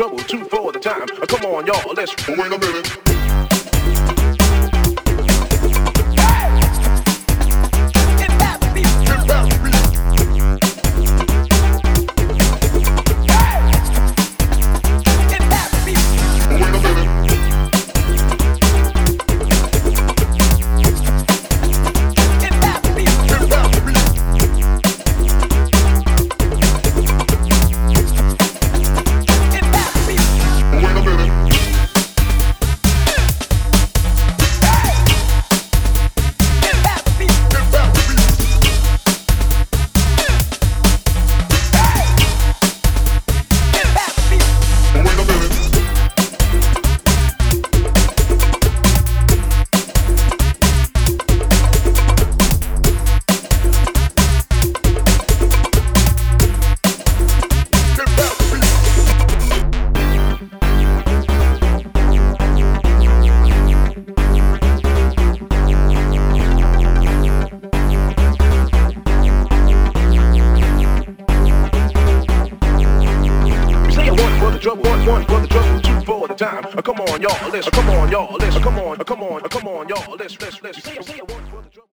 trouble, too for the time. Come on, y'all, let's. Wait a minute. One, for the trouble, two for the time. Uh, come on, y'all, let's. Uh, come on, y'all, let's. Uh, come on, uh, come on, uh, come on, y'all, let's, let's, let's.